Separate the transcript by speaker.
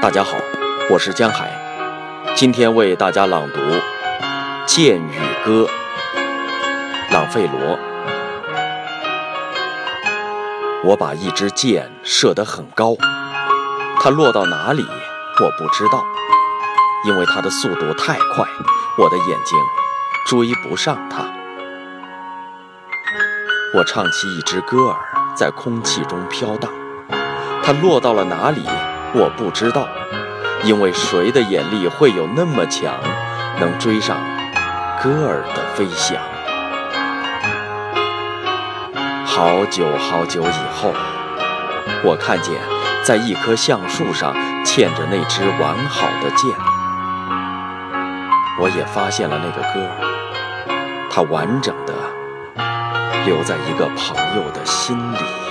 Speaker 1: 大家好，我是江海，今天为大家朗读《剑与歌》，朗费罗。我把一支箭射得很高，它落到哪里我不知道，因为它的速度太快，我的眼睛追不上它。我唱起一支歌儿，在空气中飘荡，它落到了哪里我不知道，因为谁的眼力会有那么强，能追上歌儿的飞翔？好久好久以后，我看见在一棵橡树上嵌着那支完好的箭，我也发现了那个歌儿，它完整的留在一个朋友的心里。